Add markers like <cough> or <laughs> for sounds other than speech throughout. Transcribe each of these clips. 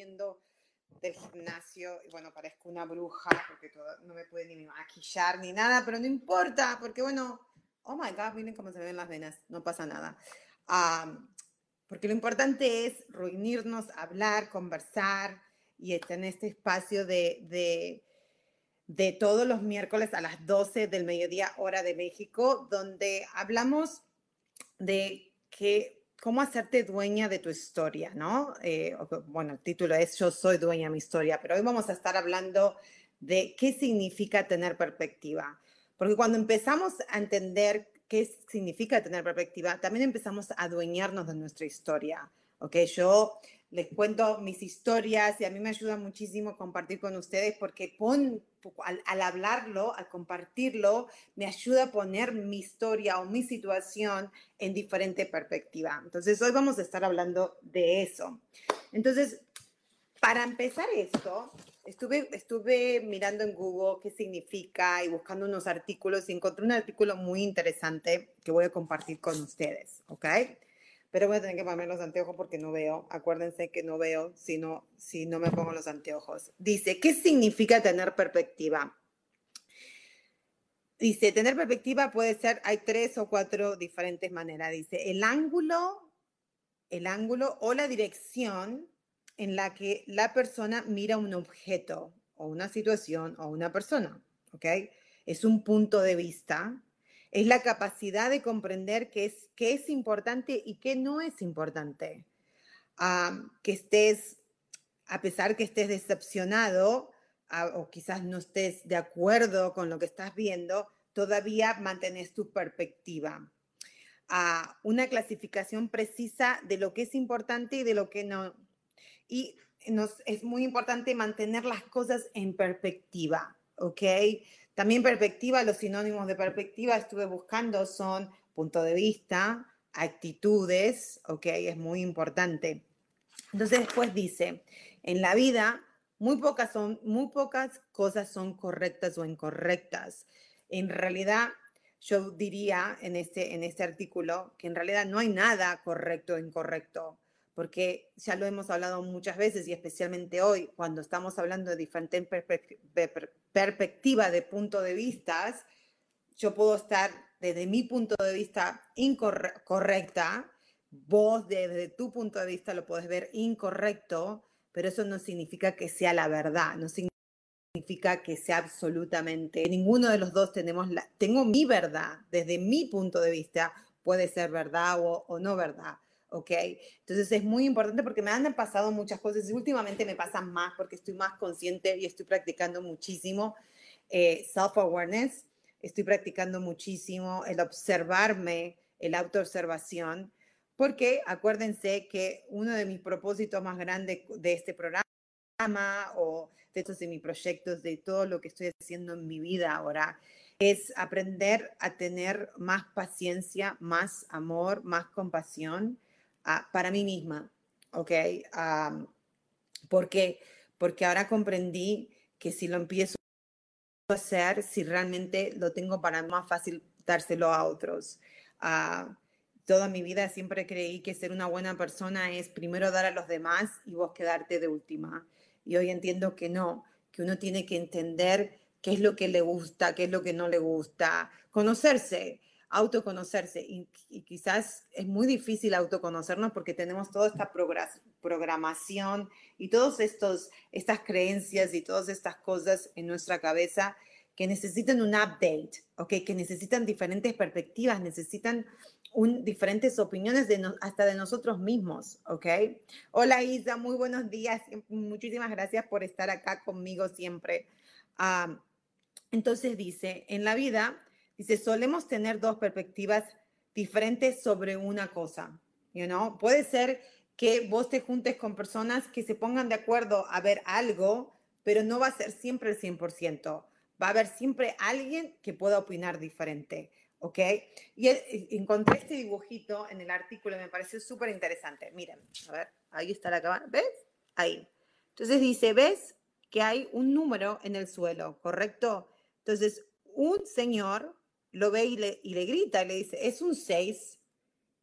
Volviendo del gimnasio y bueno, parezco una bruja porque no me puede ni maquillar ni nada, pero no importa porque bueno, oh my god, miren cómo se ven las venas, no pasa nada. porque lo importante es reunirnos, hablar, conversar y estar en este espacio de, de, de todos los miércoles a las 12 del mediodía hora de México, donde hablamos de que cómo hacerte dueña de tu historia, ¿no? Eh, bueno, el título es Yo soy dueña de mi historia, pero hoy vamos a estar hablando de qué significa tener perspectiva. Porque cuando empezamos a entender qué significa tener perspectiva, también empezamos a adueñarnos de nuestra historia. ¿ok? Yo les cuento mis historias y a mí me ayuda muchísimo compartir con ustedes porque pon, al, hablarlo, al compartirlo, me ayuda a poner mi historia o mi situación en diferente perspectiva. Entonces, hoy vamos a estar hablando de eso. Entonces, para empezar esto, estuve, estuve mirando en Google qué significa y buscando unos artículos y encontré un artículo muy interesante que voy a compartir con ustedes, ¿ok? Pero voy a tener que ponerme los anteojos porque no veo. Acuérdense que no veo si no, si no me pongo los anteojos. Dice, ¿qué significa tener perspectiva? Dice, tener perspectiva puede ser, hay tres o cuatro diferentes maneras. Dice, el ángulo, el ángulo o la dirección en la que la persona mira un objeto o una situación o una persona, ¿ok? Es un punto de vista es la capacidad de comprender qué es, qué es importante y qué no es importante. que estés, a pesar que estés decepcionado o quizás no estés de acuerdo con lo que estás viendo, todavía mantienes tu perspectiva. una clasificación precisa de lo que es importante y de lo que no. Y nos, es muy importante mantener las cosas en perspectiva, ¿ok? También perspectiva, los sinónimos de perspectiva estuve buscando son punto de vista, actitudes, ok, es muy importante. Entonces después dice, en la vida muy pocas, son, muy pocas cosas son correctas o incorrectas. En realidad, yo diría en este, en este artículo que en realidad no hay nada correcto o incorrecto porque ya lo hemos hablado muchas veces y especialmente hoy, cuando estamos hablando de diferentes perspectivas de punto de vista, yo puedo estar desde mi punto de vista incorrecta, vos desde tu punto de vista lo puedes ver incorrecto, pero eso no significa que sea la verdad, no significa que sea absolutamente, ninguno de los dos tenemos la, tengo mi verdad, desde mi punto de vista puede ser verdad o, o no verdad ¿ok? Entonces es muy importante porque me han pasado muchas cosas y últimamente me pasan más porque estoy más consciente y estoy practicando muchísimo eh, self-awareness, estoy practicando muchísimo el observarme, el autoobservación, porque acuérdense que uno de mis propósitos más grandes de este programa o de estos de mis proyectos, de todo lo que estoy haciendo en mi vida ahora, es aprender a tener más paciencia, más amor, más compasión para mí misma, ¿ok? porque, porque ahora comprendí que si lo empiezo a hacer, si realmente lo tengo para más fácil dárselo a otros. Uh, toda mi vida siempre creí que ser una buena persona es primero dar a los demás y vos quedarte de última. Y hoy entiendo que no, que uno tiene que entender qué es lo que le gusta, qué es lo que no le gusta, conocerse, autoconocerse y, quizás es muy difícil autoconocernos porque tenemos toda esta programación y todas estas creencias y todas estas cosas en nuestra cabeza que necesitan un update, ¿ok? Que necesitan diferentes perspectivas, necesitan un, diferentes opiniones de hasta de nosotros mismos, ¿ok? Hola Isa, muy buenos días, muchísimas gracias por estar acá conmigo siempre. Ah, entonces dice, en la vida Dice, solemos tener dos perspectivas diferentes sobre una cosa. You know? Puede ser que vos te juntes con personas que se pongan de acuerdo a ver algo, pero no va a ser siempre el 100%. Va a haber siempre alguien que pueda opinar diferente. ¿Ok? Y encontré este dibujito en el artículo me pareció súper interesante. Miren, a ver, ahí está la cámara. ¿Ves? Ahí. Entonces dice, ¿ves? Que hay un número en el suelo, ¿correcto? Entonces, un señor lo ve y le, y le grita, le dice, es un 6,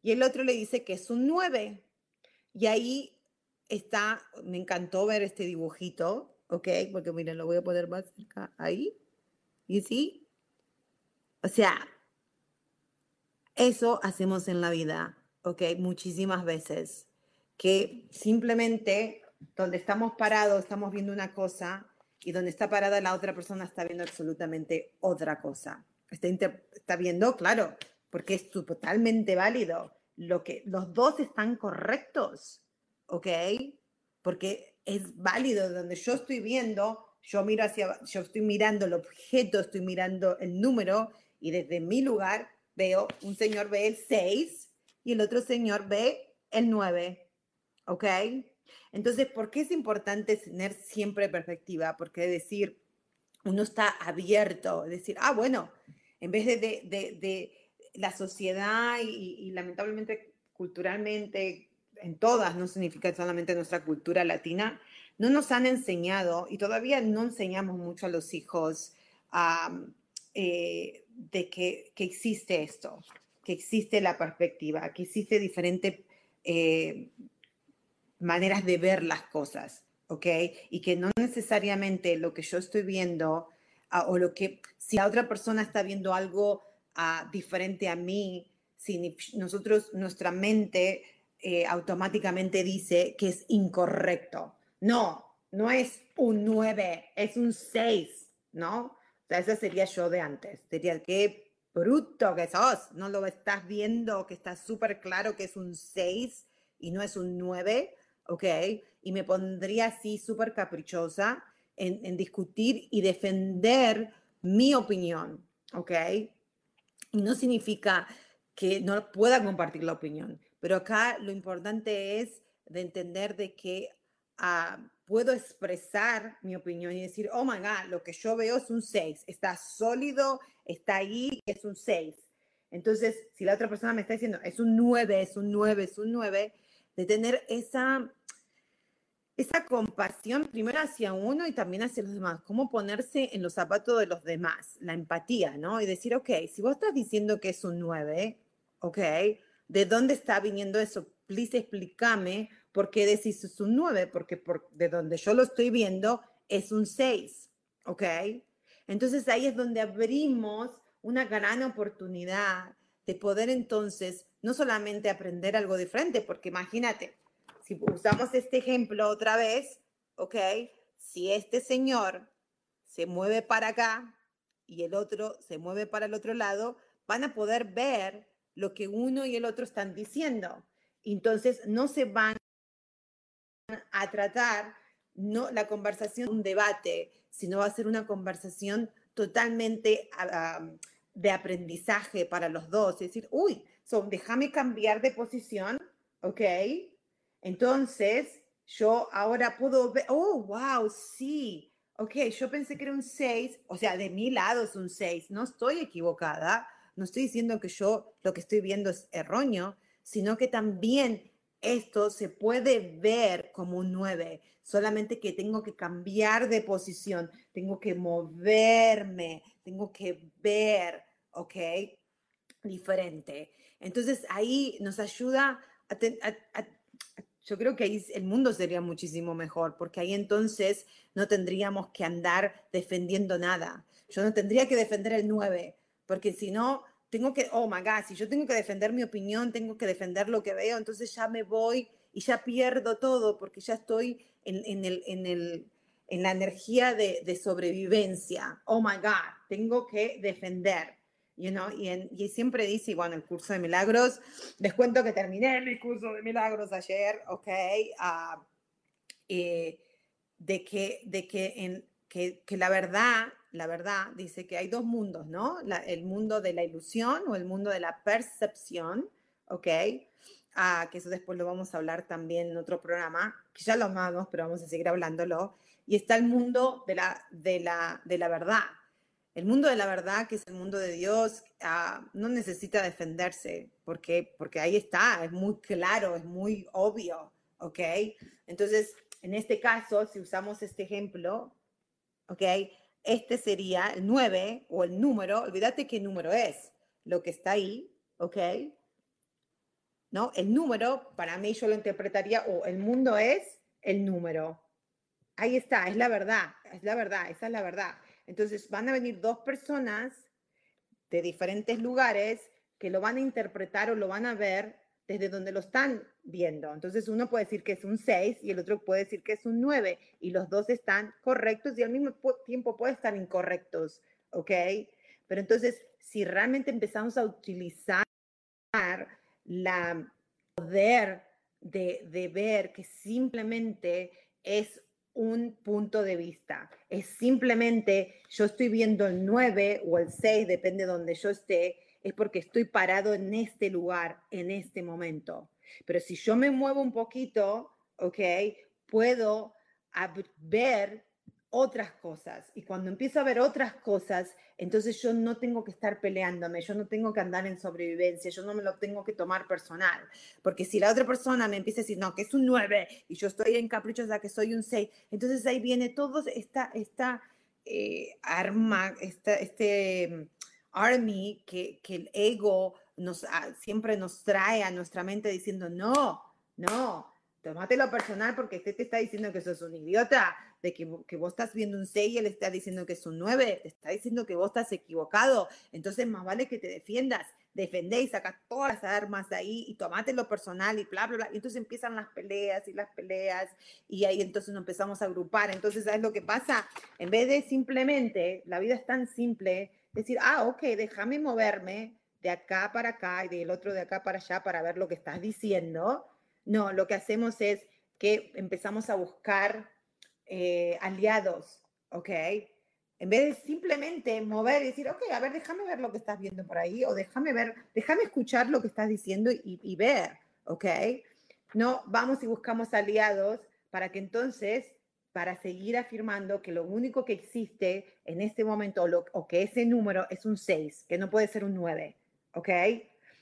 y el otro le dice que es un 9. Y ahí está, me encantó ver este dibujito, ¿ok? Porque miren, lo voy a poner más cerca, ahí, y sí, o sea, eso hacemos en la vida, ¿ok? Muchísimas veces, que simplemente donde estamos parados estamos viendo una cosa y donde está parada la otra persona está viendo absolutamente otra cosa está, viendo, claro, porque es totalmente válido. Lo que, los dos están correctos, ¿ok? Porque es válido donde yo estoy viendo, yo miro hacia, yo estoy mirando el objeto, estoy mirando el número y desde mi lugar veo, un señor ve el 6 y el otro señor ve el 9, ¿ok? Entonces, ¿por qué es importante tener siempre perspectiva? Porque decir, uno está abierto, decir, ah, bueno, en vez de, la sociedad y, lamentablemente culturalmente, en todas, no significa solamente nuestra cultura latina, no nos han enseñado y todavía no enseñamos mucho a los hijos eh, de que, existe esto, que existe la perspectiva, que existe diferentes eh, maneras de ver las cosas, ¿ok? Y que no necesariamente lo que yo estoy viendo o lo que, si la otra persona está viendo algo ah, diferente a mí, si nosotros, nuestra mente eh, automáticamente dice que es incorrecto. No, no es un 9, es un 6, ¿no? O sea, ese sería yo de antes. Sería, qué bruto que sos, no lo estás viendo, que está súper claro que es un 6 y no es un 9, ¿ok? Y me pondría así súper caprichosa en, discutir y defender mi opinión, ¿ok? Y no significa que no pueda compartir la opinión, pero acá lo importante es de entender de que ah, puedo expresar mi opinión y decir, oh my God, lo que yo veo es un 6, está sólido, está ahí, es un 6. Entonces, si la otra persona me está diciendo, es un 9, es un 9, es un 9, de tener esa esa compasión primero hacia uno y también hacia los demás, cómo ponerse en los zapatos de los demás, la empatía, ¿no? Y decir, ok, si vos estás diciendo que es un 9, ok, ¿de dónde está viniendo eso? Please explícame por qué decís es un 9, porque por, de donde yo lo estoy viendo es un 6, ok. Entonces ahí es donde abrimos una gran oportunidad de poder entonces no solamente aprender algo diferente, porque imagínate, si usamos este ejemplo otra vez, ¿ok? Si este señor se mueve para acá y el otro se mueve para el otro lado, van a poder ver lo que uno y el otro están diciendo. Entonces, no se van a tratar no la conversación un debate, sino va a ser una conversación totalmente de aprendizaje para los dos. Es decir, uy, so, déjame cambiar de posición, ¿ok? Entonces, yo ahora puedo ver, oh, wow, sí, ok, yo pensé que era un 6, o sea, de mi lado es un 6, no estoy equivocada, no estoy diciendo que yo lo que estoy viendo es erróneo, sino que también esto se puede ver como un 9, solamente que tengo que cambiar de posición, tengo que moverme, tengo que ver, ¿ok? Diferente. Entonces ahí nos ayuda a, a, yo creo que ahí el mundo sería muchísimo mejor, porque ahí entonces no tendríamos que andar defendiendo nada. Yo no tendría que defender el 9, porque si no, tengo que, oh my God, si yo tengo que defender mi opinión, tengo que defender lo que veo, entonces ya me voy y ya pierdo todo porque ya estoy en, en el, en, el, en la energía de, de, sobrevivencia. Oh my God, tengo que defender. You know? y, y, siempre dice, bueno, el curso de milagros, les cuento que terminé mi curso de milagros ayer, ok, uh, de que, de que, en, que, que la verdad la verdad, dice que hay dos mundos, ¿no? el mundo de la ilusión o el mundo de la percepción, ¿ok? Ah, que eso después lo vamos a hablar también en otro programa, que ya lo amamos, pero vamos a seguir hablándolo. Y está el mundo de la, de la, de la verdad. El mundo de la verdad, que es el mundo de Dios, ah, no necesita defenderse, porque, porque ahí está, es muy claro, es muy obvio, ¿ok? Entonces, en este caso, si usamos este ejemplo, ¿ok? este sería el 9 o el número, olvídate qué número es, lo que está ahí, ¿ok? ¿No? El número, para mí yo lo interpretaría, o el mundo es el número. Ahí está, es la verdad, es la verdad, esa es la verdad. Entonces van a venir dos personas de diferentes lugares que lo van a interpretar o lo van a ver desde donde lo están viendo. Entonces uno puede decir que es un 6 y el otro puede decir que es un 9 y los dos están correctos y al mismo tiempo pueden estar incorrectos, ¿ok? Pero entonces si realmente empezamos a utilizar la poder de, de ver que simplemente es un punto de vista. Es simplemente, yo estoy viendo el 9 o el 6, depende de donde yo esté, es porque estoy parado en este lugar, en este momento. Pero si yo me muevo un poquito, ¿ok? Puedo ver otras cosas. Y cuando empiezo a ver otras cosas, entonces yo no tengo que estar peleándome, yo no tengo que andar en sobrevivencia, yo no me lo tengo que tomar personal. Porque si la otra persona me empieza a decir, no, que es un 9 y yo estoy en caprichosa que soy un 6, entonces ahí viene todo esta, esta eh, arma, esta, este army que, que el ego nos, ah, siempre nos trae a nuestra mente diciendo, no, no, lo personal porque este te está diciendo que sos un idiota, de que, que, vos estás viendo un 6 y él está diciendo que es un 9, te está diciendo que vos estás equivocado, entonces más vale que te defiendas, defendéis, saca todas las armas de ahí y lo personal y bla, bla, bla. Y entonces empiezan las peleas y las peleas y ahí entonces nos empezamos a agrupar. Entonces, ¿sabes lo que pasa? En vez de simplemente, la vida es tan simple, decir, ah, ok, déjame moverme de acá para acá y del otro de acá para allá para ver lo que estás diciendo. No, lo que hacemos es que empezamos a buscar eh, aliados, ¿ok? En vez de simplemente mover y decir, ok, a ver, déjame ver lo que estás viendo por ahí, o déjame ver, déjame escuchar lo que estás diciendo y, ver, ¿ok? No, vamos y buscamos aliados para que entonces para seguir afirmando que lo único que existe en este momento o, que ese número es un 6, que no puede ser un 9, ¿ok?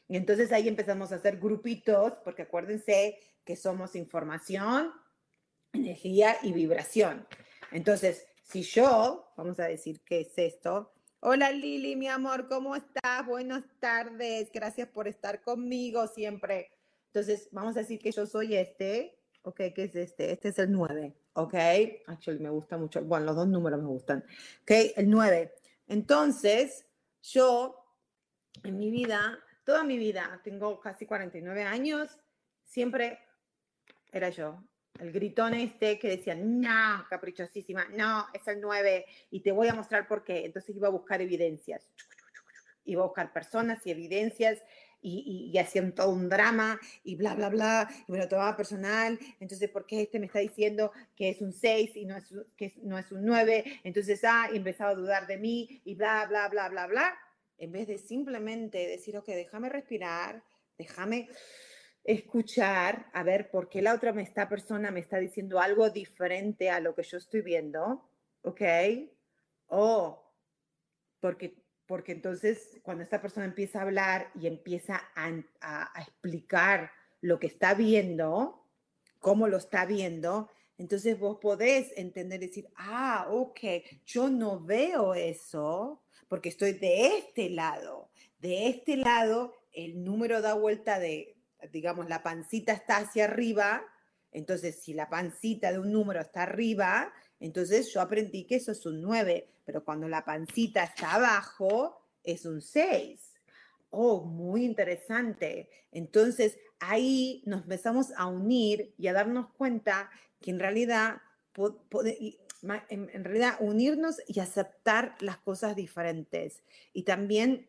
Y entonces ahí empezamos a hacer grupitos, porque acuérdense que somos información, energía y vibración. Entonces, si yo, vamos a decir qué es esto. Hola Lili, mi amor, ¿cómo estás? Buenas tardes, gracias por estar conmigo siempre. Entonces, vamos a decir que yo soy este, ¿ok? ¿Qué es este? Este es el 9. ¿ok? Actually, me gusta mucho. Bueno, los dos números me gustan. ¿Ok? El 9. Entonces, yo, en mi vida, toda mi vida, tengo casi 49 años, siempre era yo. El gritón este que decía, no, caprichosísima, no, es el 9 y te voy a mostrar por qué. Entonces iba a buscar evidencias. Iba a buscar personas y evidencias y, y, hacían todo un drama y bla, bla, bla, y me lo tomaba personal, entonces, ¿por qué este me está diciendo que es un 6 y no es, que no es un 9? Entonces, ah, y empezaba a dudar de mí y bla, bla, bla, bla, bla, en vez de simplemente decir, ok, déjame respirar, déjame escuchar, a ver por qué la otra me esta persona me está diciendo algo diferente a lo que yo estoy viendo, ¿ok? O porque porque entonces cuando esta persona empieza a hablar y empieza a, explicar lo que está viendo, cómo lo está viendo, entonces vos podés entender, decir, ah, ok, yo no veo eso porque estoy de este lado. De este lado, el número da vuelta de, digamos, la pancita está hacia arriba. Entonces, si la pancita de un número está arriba, entonces yo aprendí que eso es un 9, pero cuando la pancita está abajo es un 6. oh, muy interesante. Entonces ahí nos empezamos a unir y a darnos cuenta que en realidad, en realidad unirnos y aceptar las cosas diferentes y también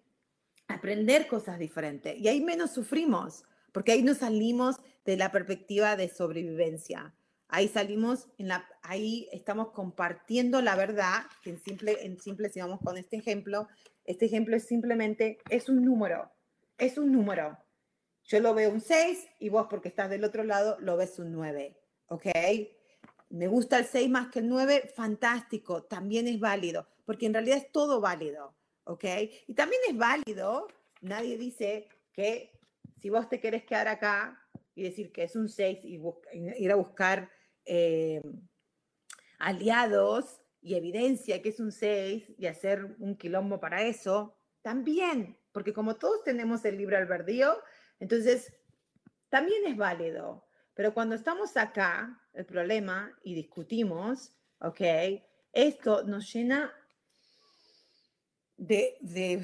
aprender cosas diferentes. Y ahí menos sufrimos, porque ahí nos salimos de la perspectiva de sobrevivencia. Ahí salimos, ahí estamos compartiendo la verdad, en simple, en simple, si vamos con este ejemplo, este ejemplo es simplemente, es un número, es un número. Yo lo veo un 6 y vos porque estás del otro lado lo ves un 9, ¿ok? Me gusta el 6 más que el 9, fantástico, también es válido, porque en realidad es todo válido, ¿ok? Y también es válido, nadie dice que si vos te querés quedar acá y decir que es un 6 y ir a buscar eh, aliados y evidencia que es un 6 y hacer un quilombo para eso, también, porque como todos tenemos el libre albedrío, entonces también es válido. Pero cuando estamos acá, el problema, y discutimos, ¿ok? Esto nos llena de, de,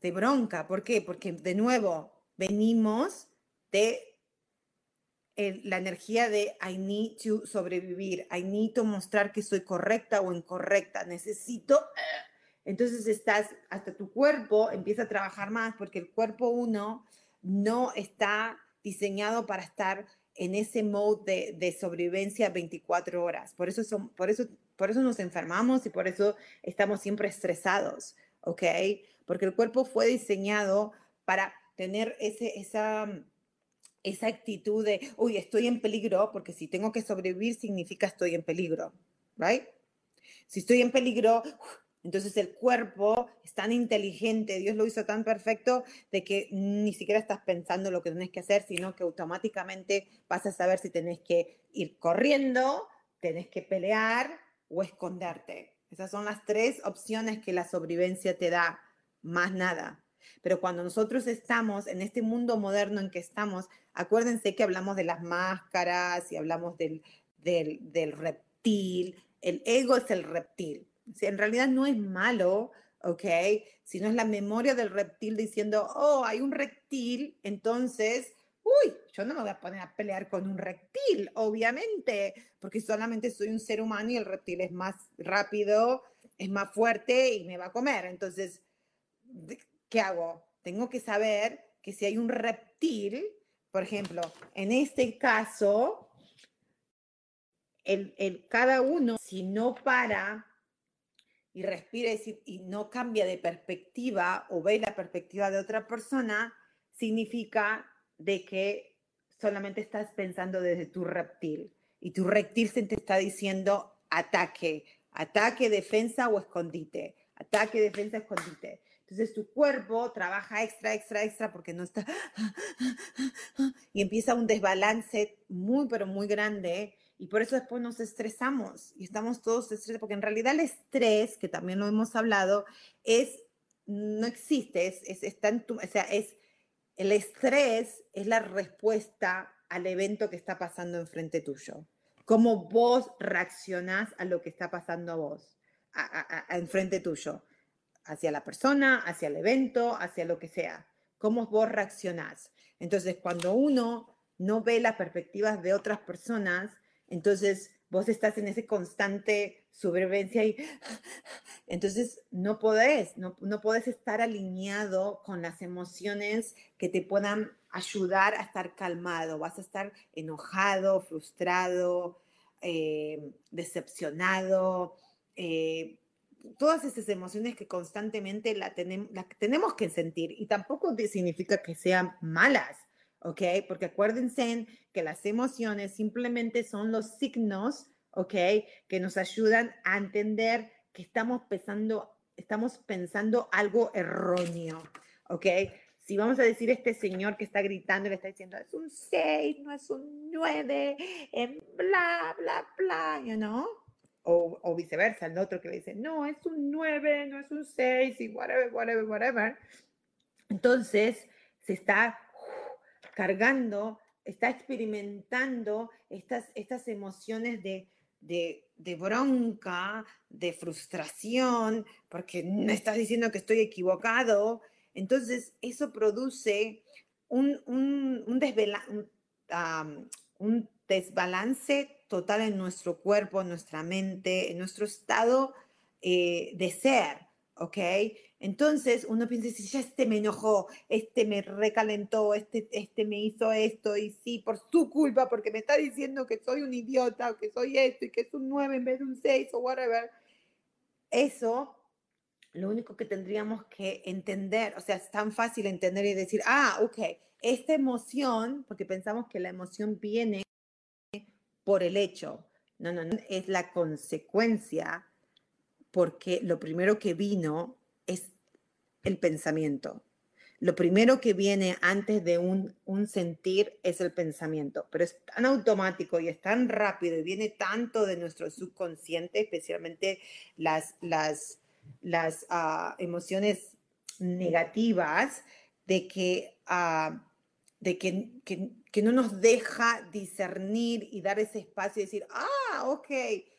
de bronca. ¿Por qué? Porque de nuevo venimos de la energía de I need to sobrevivir, I need to mostrar que soy correcta o incorrecta, necesito... Eh, entonces estás, hasta tu cuerpo empieza a trabajar más porque el cuerpo uno no está diseñado para estar en ese mode de, sobrevivencia 24 horas. Por eso, son, por, eso, por eso nos enfermamos y por eso estamos siempre estresados, ¿ok? Porque el cuerpo fue diseñado para tener ese, esa esa actitud de, uy, estoy en peligro, porque si tengo que sobrevivir significa estoy en peligro, ¿right? Si estoy en peligro, entonces el cuerpo es tan inteligente, Dios lo hizo tan perfecto, de que ni siquiera estás pensando lo que tenés que hacer, sino que automáticamente vas a saber si tenés que ir corriendo, tenés que pelear o esconderte. Esas son las tres opciones que la sobrevivencia te da, más nada. Pero cuando nosotros estamos en este mundo moderno en que estamos, acuérdense que hablamos de las máscaras y hablamos del, del, reptil. El ego es el reptil. Si en realidad no es malo, ¿ok? Sino es la memoria del reptil diciendo, oh, hay un reptil, entonces, uy, yo no me voy a poner a pelear con un reptil, obviamente, porque solamente soy un ser humano y el reptil es más rápido, es más fuerte y me va a comer. Entonces, ¿qué hago? Tengo que saber que si hay un reptil, por ejemplo, en este caso, el, el cada uno, si no para y respira y no cambia de perspectiva o ve la perspectiva de otra persona, significa de que solamente estás pensando desde tu reptil y tu reptil se te está diciendo ataque, ataque, defensa o escondite, ataque, defensa, escondite. Entonces tu cuerpo trabaja extra, extra, extra porque no está... <laughs> Y empieza un desbalance muy, pero muy grande. Y por eso después nos estresamos y estamos todos estresados, porque en realidad el estrés, que también lo hemos hablado, es, no existe, es, es, está en tu, o sea, es, el estrés es la respuesta al evento que está pasando enfrente tuyo. Cómo vos reaccionás a lo que está pasando a vos, a, a, enfrente tuyo hacia la persona, hacia el evento, hacia lo que sea. ¿Cómo vos reaccionás? Entonces, cuando uno no ve las perspectivas de otras personas, entonces vos estás en ese constante sobrevivencia y <gasps> entonces no podés, no, no podés estar alineado con las emociones que te puedan ayudar a estar calmado. Vas a estar enojado, frustrado, eh, decepcionado, eh, todas esas emociones que constantemente la tenemos que sentir y tampoco significa que sean malas, ¿ok? Porque acuérdense que las emociones simplemente son los signos, ¿ok? Que nos ayudan a entender que estamos pensando, estamos pensando algo erróneo, ¿ok? Si vamos a decir este señor que está gritando, le está diciendo, es un 6, no es un 9, bla, bla, bla, you know? O, viceversa, el otro que le dice, no, es un 9, no es un 6 y whatever, whatever, whatever. Entonces, se está cargando, está experimentando estas, estas emociones de, de, de, bronca, de frustración, porque me estás diciendo que estoy equivocado. Entonces, eso produce un, un, un, un desbalance total en nuestro cuerpo, en nuestra mente, en nuestro estado eh, de ser, ¿ok? Entonces uno piensa, si ya este me enojó, este me recalentó, este, este me hizo esto, y sí, por su culpa, porque me está diciendo que soy un idiota, que soy esto, y que es un 9 en vez de un 6, o whatever. Eso, lo único que tendríamos que entender, o sea, es tan fácil entender y decir, ah, ok, esta emoción, porque pensamos que la emoción viene por el hecho, no, no, no, es la consecuencia, porque lo primero que vino es el pensamiento. Lo primero que viene antes de un, un, sentir es el pensamiento, pero es tan automático y es tan rápido y viene tanto de nuestro subconsciente, especialmente las, las, las uh, emociones negativas, de que, uh, de que, que, no nos deja discernir y dar ese espacio y decir, ah, ok,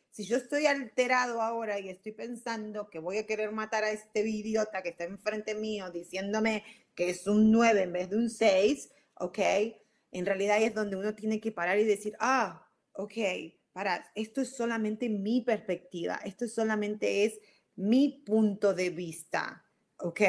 si yo estoy alterado ahora y estoy pensando que voy a querer matar a este idiota que está enfrente mío diciéndome que es un 9 en vez de un 6, ¿ok? En realidad es donde uno tiene que parar y decir, ah, ok, para, esto es solamente mi perspectiva, esto solamente es mi punto de vista, ¿ok?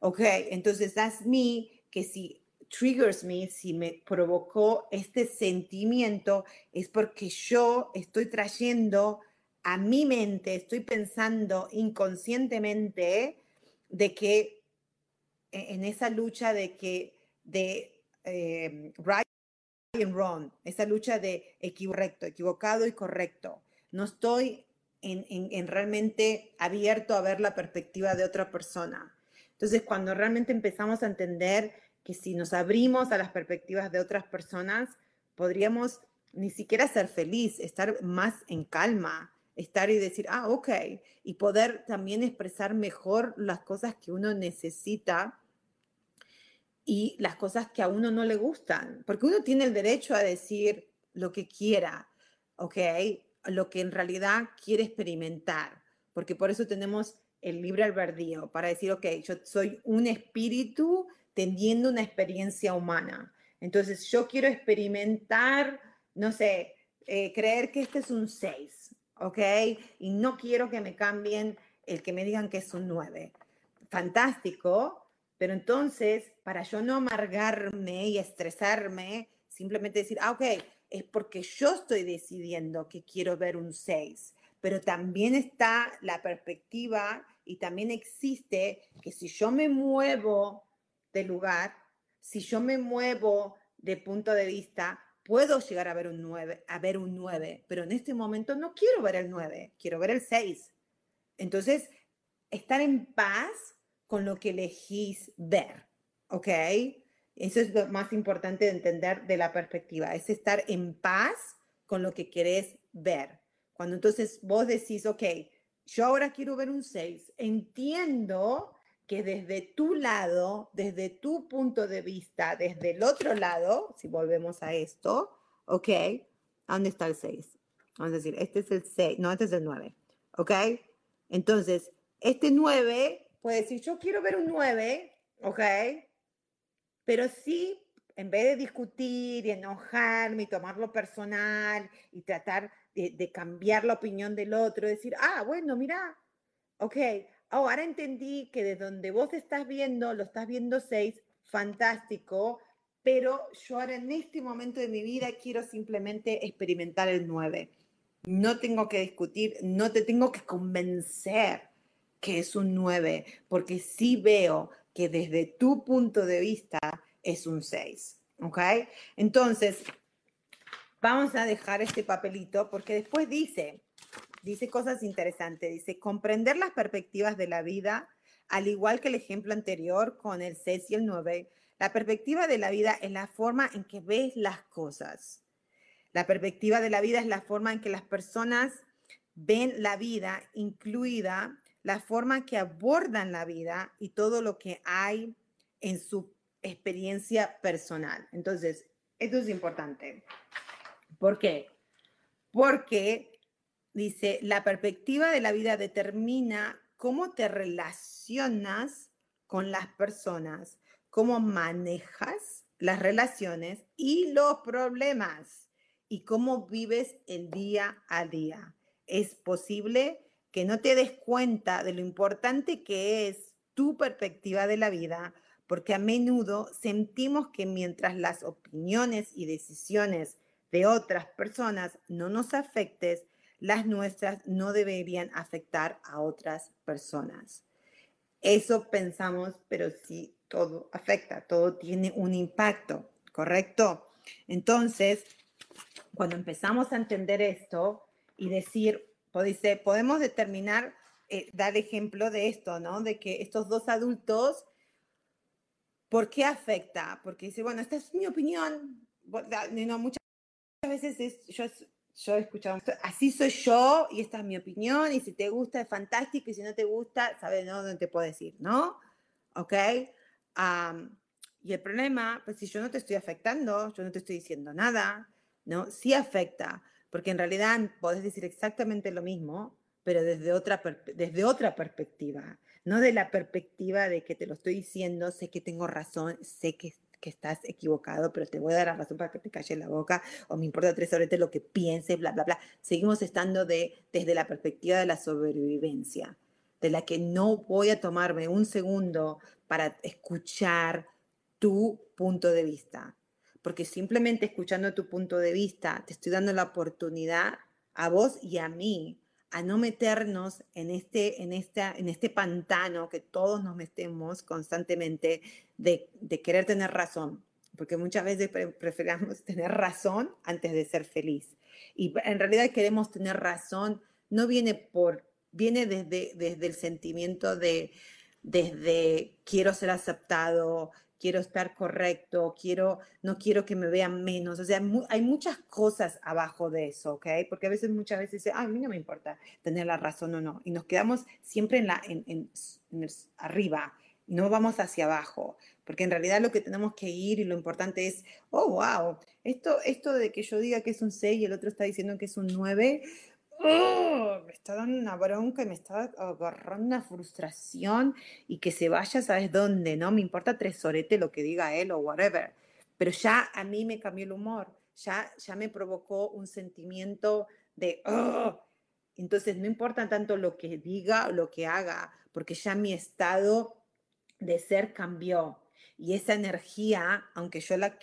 Ok, entonces that's me que si triggers me, si me provocó este sentimiento, es porque yo estoy trayendo a mi mente, estoy pensando inconscientemente de que e-, en esa lucha de que de eh, right and wrong, esa lucha de correcto, equivocado y correcto, no estoy en, en, en realmente abierto a ver la perspectiva de otra persona. Entonces, cuando realmente empezamos a entender que si nos abrimos a las perspectivas de otras personas, podríamos ni siquiera ser feliz, estar más en calma, estar y decir, ah, ok, y poder también expresar mejor las cosas que uno necesita y las cosas que a uno no le gustan, porque uno tiene el derecho a decir lo que quiera, ok, lo que en realidad quiere experimentar, porque por eso tenemos el libre albedrío, para decir, ok, yo soy un espíritu teniendo una experiencia humana. Entonces, yo quiero experimentar, no sé, eh, creer que este es un 6, ¿ok? Y no quiero que me cambien el que me digan que es un 9. Fantástico, pero entonces, para yo no amargarme y estresarme, simplemente decir, ah, ok, es porque yo estoy decidiendo que quiero ver un 6, pero también está la perspectiva y también existe que si yo me muevo de lugar, si yo me muevo de punto de vista, puedo llegar a ver un 9, a ver un 9, pero en este momento no quiero ver el 9, quiero ver el 6. Entonces, estar en paz con lo que elegís ver, ¿ok? Eso es lo más importante de entender de la perspectiva, es estar en paz con lo que querés ver. Cuando entonces vos decís, ok, yo ahora quiero ver un 6, entiendo que desde tu lado, desde tu punto de vista, desde el otro lado, si volvemos a esto, ¿ok? ¿Dónde está el 6? Vamos a decir, este es el 6, no, este es el 9, ¿ok? Entonces, este 9 puede decir, yo quiero ver un 9, ¿ok? Pero sí, en vez de discutir y enojarme y tomarlo personal y tratar de, de cambiar la opinión del otro, decir, ah, bueno, mira, ok, ahora entendí que de donde vos estás viendo, lo estás viendo seis, fantástico, pero yo ahora en este momento de mi vida quiero simplemente experimentar el 9. No tengo que discutir, no te tengo que convencer que es un 9, porque sí veo que desde tu punto de vista es un 6. ¿Ok? Entonces, vamos a dejar este papelito porque después dice, dice cosas interesantes. Dice, comprender las perspectivas de la vida, al igual que el ejemplo anterior con el 6 y el 9, la perspectiva de la vida es la forma en que ves las cosas. La perspectiva de la vida es la forma en que las personas ven la vida, incluida la forma que abordan la vida y todo lo que hay en su experiencia personal. Entonces, esto es importante. ¿Por qué? Porque Dice, la perspectiva de la vida determina cómo te relacionas con las personas, cómo manejas las relaciones y los problemas y cómo vives el día a día. Es posible que no te des cuenta de lo importante que es tu perspectiva de la vida, porque a menudo sentimos que mientras las opiniones y decisiones de otras personas no nos afecten, las nuestras no deberían afectar a otras personas. Eso pensamos, pero sí, todo afecta, todo tiene un impacto, ¿correcto? Entonces, cuando empezamos a entender esto y decir, dice, podemos determinar, eh, dar ejemplo de esto, ¿no? De que estos dos adultos, ¿por qué afecta? Porque dice, bueno, esta es mi opinión. Muchas veces es, yo he escuchado, así soy yo y esta es mi opinión y si te gusta es fantástico y si no te gusta, sabes, ¿no? No te puedo decir, ¿no? ¿Ok? y el problema, pues si yo no te estoy afectando, yo no te estoy diciendo nada, ¿no? Sí afecta, porque en realidad podés decir exactamente lo mismo, pero desde otra, desde otra perspectiva, no de la perspectiva de que te lo estoy diciendo, sé que tengo razón, sé que, que estás equivocado, pero te voy a dar la razón para que te calle la boca, o me importa tres horas lo que pienses, bla, bla, bla. Seguimos estando de, desde la perspectiva de la sobrevivencia, de la que no voy a tomarme un segundo para escuchar tu punto de vista porque simplemente escuchando tu punto de vista te estoy dando la oportunidad a vos y a mí a no meternos en este, en esta, en este pantano que todos nos metemos constantemente de, querer tener razón, porque muchas veces preferamos <laughs> tener razón antes de ser feliz. Y en realidad queremos tener razón, no viene por, viene desde, desde el sentimiento de, desde quiero ser aceptado, quiero estar correcto, quiero, no quiero que me vean menos. O sea, hay muchas cosas abajo de eso, ¿ok? Porque a veces, muchas veces dice, a mí no me importa tener la razón o no. Y nos quedamos siempre en la, en, en, arriba, no vamos hacia abajo. Porque en realidad lo que tenemos que ir y lo importante es, oh, wow, esto, esto de que yo diga que es un 6 y el otro está diciendo que es un 9, ¡Oh! me está dando una bronca y me está agarrando una frustración y que se vaya, ¿sabes dónde? No me importa tres sorete lo que diga él o whatever. Pero ya a mí me cambió el humor, ya, ya me provocó un sentimiento de, ¡oh! entonces no importa tanto lo que diga o lo que haga, porque ya mi estado de ser cambió. Y esa energía, aunque yo la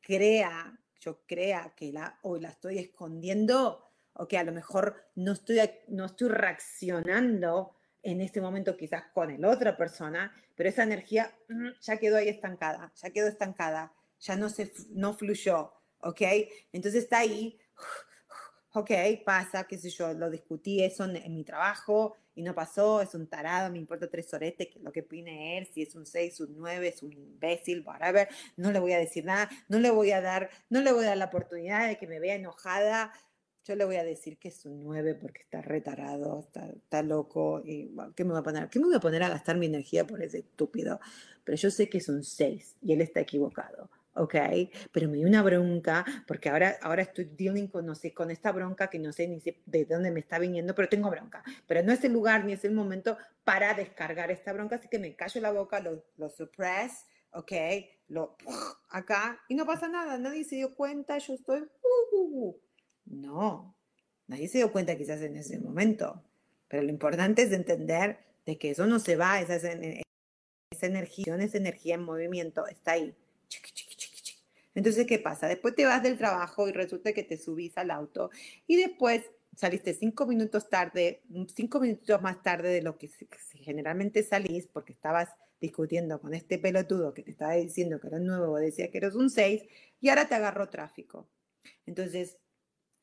crea, yo crea que la, hoy la estoy escondiendo, o que a lo mejor no estoy, no estoy reaccionando en este momento quizás con el otra persona, pero esa energía ya quedó ahí estancada, ya quedó estancada, ya no, se, no fluyó, ¿ok? Entonces está ahí, ok, pasa, qué sé yo, lo discutí eso en, mi trabajo y no pasó, es un tarado, me importa tres oretes, que lo que opine él, si es un 6, un 9, es un imbécil, whatever, no le voy a decir nada, no le voy a dar, no le voy a dar la oportunidad de que me vea enojada, yo le voy a decir que es un 9 porque está retarado, está, loco. Y, ¿qué, me voy a poner? ¿Qué me voy a poner a gastar mi energía por ese estúpido? Pero yo sé que es un 6 y él está equivocado. ¿Ok? Pero me dio una bronca, porque ahora, ahora estoy dealing con, no sé, con esta bronca que no sé ni de dónde me está viniendo, pero tengo bronca. Pero no es el lugar ni es el momento para descargar esta bronca, así que me callo la boca, lo, lo suppress, ¿ok? Lo acá, y no pasa nada, nadie se dio cuenta, yo estoy... Uh, uh, uh. No, nadie se dio cuenta quizás en ese momento, pero lo importante es entender de que eso no se va, esa, esa energía, esa energía en movimiento está ahí. Entonces, ¿qué pasa? Después te vas del trabajo y resulta que te subís al auto y después saliste cinco minutos tarde, cinco minutos más tarde de lo que generalmente salís porque estabas discutiendo con este pelotudo que te estaba diciendo que era nuevo, decía que eres un 6 y ahora te agarró tráfico. Entonces,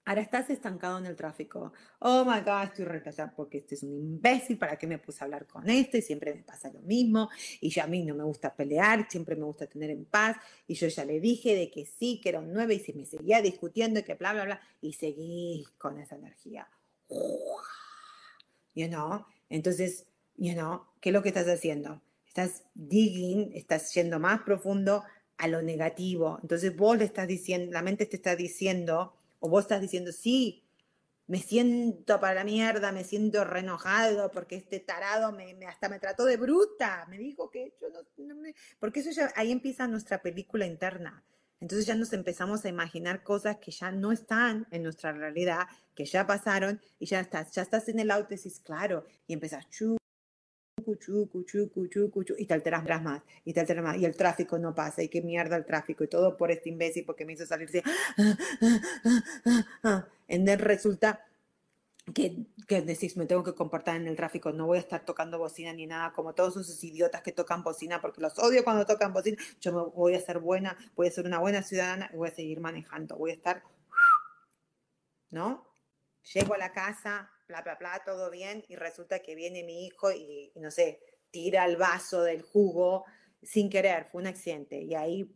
Ahora estás estancado en el tráfico. Oh my God, estoy retrasada porque este es un imbécil. ¿Para qué me puse a hablar con este? Siempre me pasa lo mismo. Y ya a mí no me gusta pelear, siempre me gusta tener en paz. Y yo ya le dije de que sí, que era un 9 y si me seguía discutiendo y que bla, bla, bla. Y seguí con esa energía. You know? Entonces, you know, ¿qué es lo que estás haciendo? Estás digging, estás yendo más profundo a lo negativo. Entonces vos le estás diciendo, la mente te está diciendo o vos estás diciendo, sí, me siento para la mierda, me siento renojado porque este tarado me, hasta me trató de bruta, me dijo que yo no, me... Porque eso ya, ahí empieza nuestra película interna. Entonces ya nos empezamos a imaginar cosas que ya no están en nuestra realidad, que ya pasaron y ya estás, ya estás en el auto y claro, y empiezas chu, y te alteras más, y te alteras más, y el tráfico no pasa, y qué mierda el tráfico, y todo por este imbécil porque me hizo salir así. Entonces resulta que, que, decís, me tengo que comportar en el tráfico, no voy a estar tocando bocina ni nada, como todos esos idiotas que tocan bocina, porque los odio cuando tocan bocina, yo me voy a ser buena, voy a ser una buena ciudadana y voy a seguir manejando, voy a estar, ¿no? Llego a la casa, bla, bla, bla, todo bien, y resulta que viene mi hijo y, no sé, tira el vaso del jugo sin querer, fue un accidente, y ahí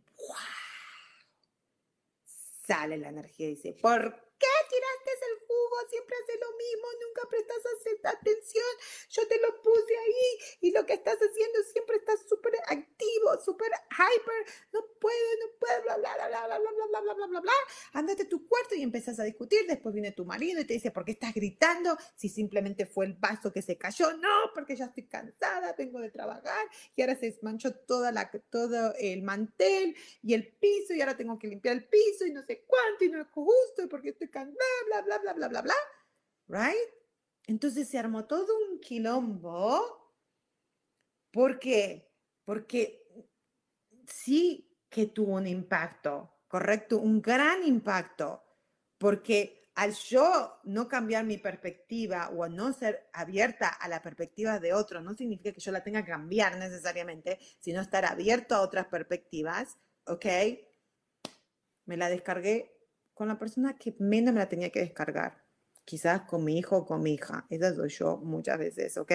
sale la energía y dice, ¿por qué tiraste siempre hace lo mismo, nunca prestas atención, yo te lo puse ahí y lo que estás haciendo siempre estás súper activo, súper hyper, no puedo, no puedo, bla, bla, bla, bla, bla, bla, bla, bla, bla, bla, bla, andate a tu cuarto y empezás a discutir, después viene tu marido y te dice, ¿por qué estás gritando? Si simplemente fue el vaso que se cayó, no, porque ya estoy cansada, vengo de trabajar y ahora se desmanchó toda la, todo el mantel y el piso y ahora tengo que limpiar el piso y no sé cuánto y no es justo porque estoy cansada, bla, bla, bla, bla, bla, bla, right? Entonces se armó todo un quilombo. ¿Por qué? Porque sí que tuvo un impacto, correcto, un gran impacto, porque al yo no cambiar mi perspectiva o no ser abierta a la perspectiva de otro, no significa que yo la tenga que cambiar necesariamente, sino estar abierto a otras perspectivas, ¿ok? Me la descargué con la persona que menos me la tenía que descargar quizás con mi hijo o con mi hija. Esa soy yo muchas veces, ¿ok?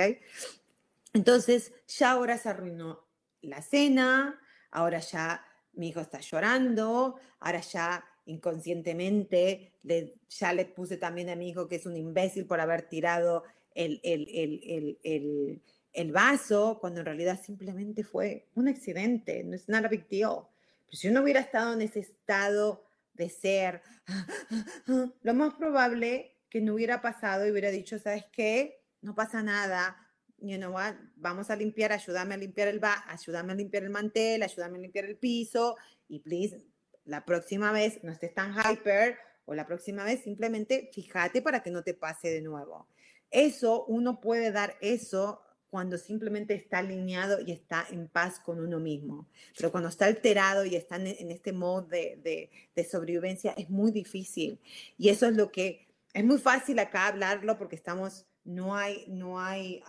Entonces, ya ahora se arruinó la cena, ahora ya mi hijo está llorando, ahora ya inconscientemente le, ya le puse también a mi hijo que es un imbécil por haber tirado el, el, el, el, vaso, cuando en realidad simplemente fue un accidente, no es nada big deal. Pero si yo no hubiera estado en ese estado de ser, <laughs> lo más probable que no hubiera pasado y hubiera dicho, ¿sabes qué? No pasa nada, you know what? vamos a limpiar, ayúdame a limpiar el ba ayúdame a limpiar el mantel, ayúdame a limpiar el piso y please, la próxima vez no estés tan hyper o la próxima vez simplemente fíjate para que no te pase de nuevo. Eso, uno puede dar eso cuando simplemente está alineado y está en paz con uno mismo. Pero cuando está alterado y está en, este modo de, de, de sobrevivencia, es muy difícil. Y eso es lo que es muy fácil acá hablarlo porque estamos, no hay, no hay,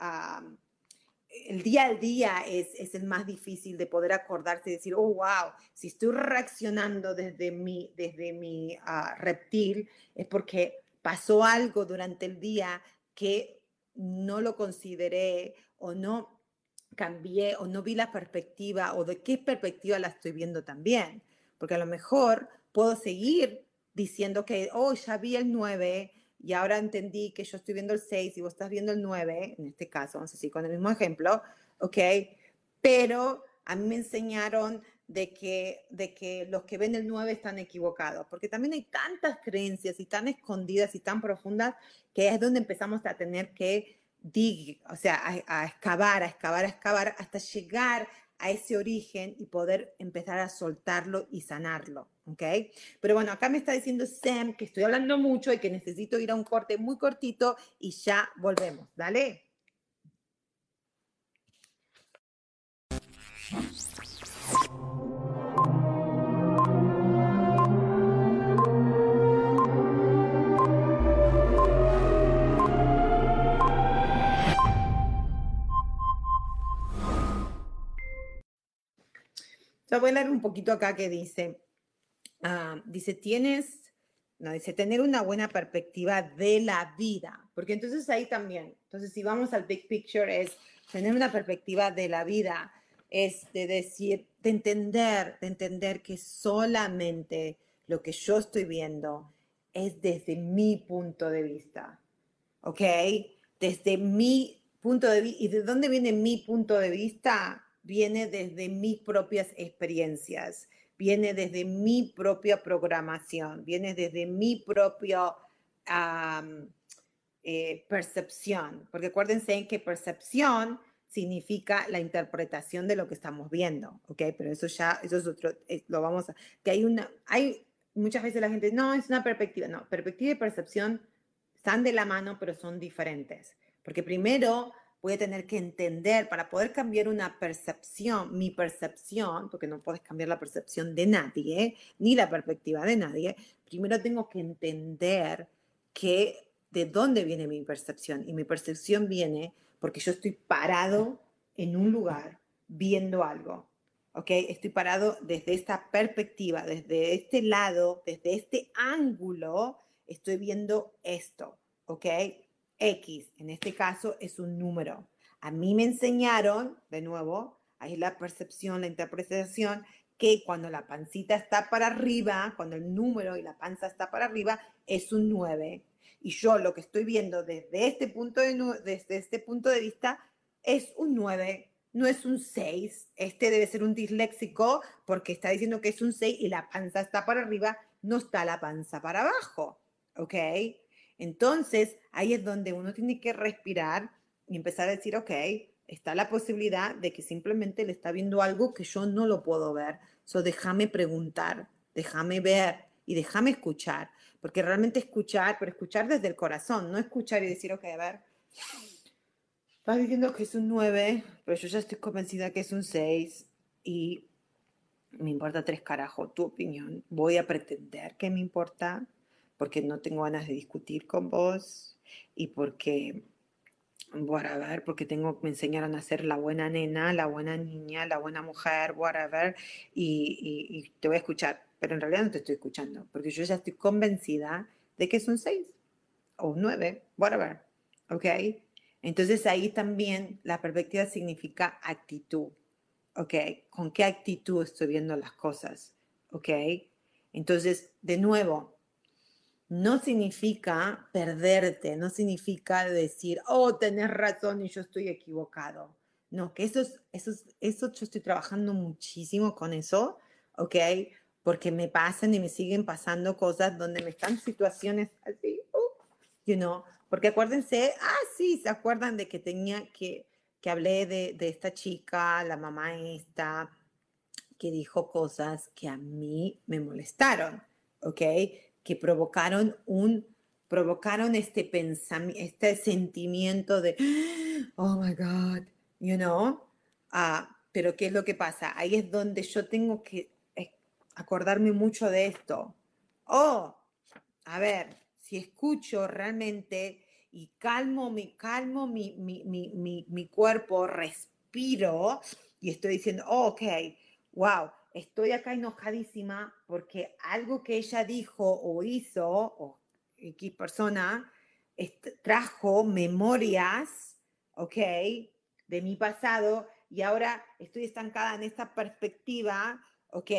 el día al día es, es, el más difícil de poder acordarse y decir, oh, wow, si estoy reaccionando desde mi, desde mi ah, reptil, es porque pasó algo durante el día que no lo consideré o no cambié o no vi la perspectiva o de qué perspectiva la estoy viendo también. Porque a lo mejor puedo seguir diciendo que, oh, ya vi el 9 y ahora entendí que yo estoy viendo el 6 y vos estás viendo el 9, en este caso, vamos a decir con el mismo ejemplo, ¿ok? Pero a mí me enseñaron de que, de que los que ven el 9 están equivocados, porque también hay tantas creencias y tan escondidas y tan profundas que es donde empezamos a tener que dig, o sea, a, a excavar, a excavar, a excavar, hasta llegar a ese origen y poder empezar a soltarlo y sanarlo, ¿ok? Pero bueno, acá me está diciendo Sam que estoy hablando mucho y que necesito ir a un corte muy cortito y ya volvemos, ¿dale? Voy a leer un poquito acá que dice, ah, dice, tienes, no, dice, tener una buena perspectiva de la vida, porque entonces ahí también, entonces si vamos al big picture es tener una perspectiva de la vida, es de decir, de entender, de entender que solamente lo que yo estoy viendo es desde mi punto de vista, ¿ok? Desde mi punto de vista, ¿y de dónde viene mi punto de vista? Viene desde mis propias experiencias, viene desde mi propia programación, viene desde mi propio eh, percepción, porque acuérdense que percepción significa la interpretación de lo que estamos viendo, ¿ok? Pero eso ya, eso es otro, eh, lo vamos a, que hay una, hay muchas veces la gente, no, es una perspectiva, no, perspectiva y percepción están de la mano, pero son diferentes, porque primero voy a tener que entender, para poder cambiar una percepción, mi percepción, porque no puedes cambiar la percepción de nadie, ni la perspectiva de nadie, primero tengo que entender que de dónde viene mi percepción. Y mi percepción viene porque yo estoy parado en un lugar viendo algo. ¿Ok? Estoy parado desde esta perspectiva, desde este lado, desde este ángulo, estoy viendo esto. ¿Ok? X, en este caso, es un número. A mí me enseñaron, de nuevo, ahí la percepción, la interpretación, que cuando la pancita está para arriba, cuando el número y la panza está para arriba, es un 9. Y yo lo que estoy viendo desde este punto de, desde este punto de vista es un 9, no es un 6. Este debe ser un disléxico porque está diciendo que es un 6 y la panza está para arriba, no está la panza para abajo. ¿Ok? Entonces, ahí es donde uno tiene que respirar y empezar a decir, ok, está la posibilidad de que simplemente le está viendo algo que yo no lo puedo ver. So, déjame preguntar, déjame ver y déjame escuchar. Porque realmente escuchar, pero escuchar desde el corazón, no escuchar y decir, ok, a ver, estás diciendo que es un 9, pero yo ya estoy convencida que es un 6 y me importa tres carajos tu opinión. Voy a pretender que me importa porque no tengo ganas de discutir con vos y porque, whatever, porque tengo, me enseñaron a ser la buena nena, la buena niña, la buena mujer, whatever, y, y, te voy a escuchar, pero en realidad no te estoy escuchando, porque yo ya estoy convencida de que es un 6 o un 9, whatever, ¿ok? Entonces ahí también la perspectiva significa actitud, ¿ok? ¿Con qué actitud estoy viendo las cosas? ¿Ok? Entonces, de nuevo, no significa perderte, no significa decir, oh, tenés razón y yo estoy equivocado. No, que eso es, eso eso yo estoy trabajando muchísimo con eso, ¿ok? Porque me pasan y me siguen pasando cosas donde me están situaciones así, uh, you know, porque acuérdense, ah, sí, se acuerdan de que tenía que, que hablé de, de esta chica, la mamá esta, que dijo cosas que a mí me molestaron, ¿ok? Que provocaron un provocaron este pensamiento, este sentimiento de, oh my God, you know. Ah, pero ¿qué es lo que pasa? Ahí es donde yo tengo que acordarme mucho de esto. Oh, a ver, si escucho realmente y calmo, mi, calmo mi, mi, mi, mi cuerpo, respiro y estoy diciendo, oh, ok, wow, estoy acá enojadísima porque algo que ella dijo o hizo, o X persona, trajo memorias, ¿ok? De mi pasado y ahora estoy estancada en esta perspectiva, ¿ok?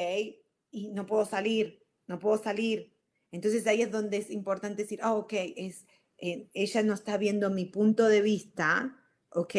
Y no puedo salir, no puedo salir. Entonces ahí es donde es importante decir, oh, ok, es, eh, ella no está viendo mi punto de vista, ¿ok?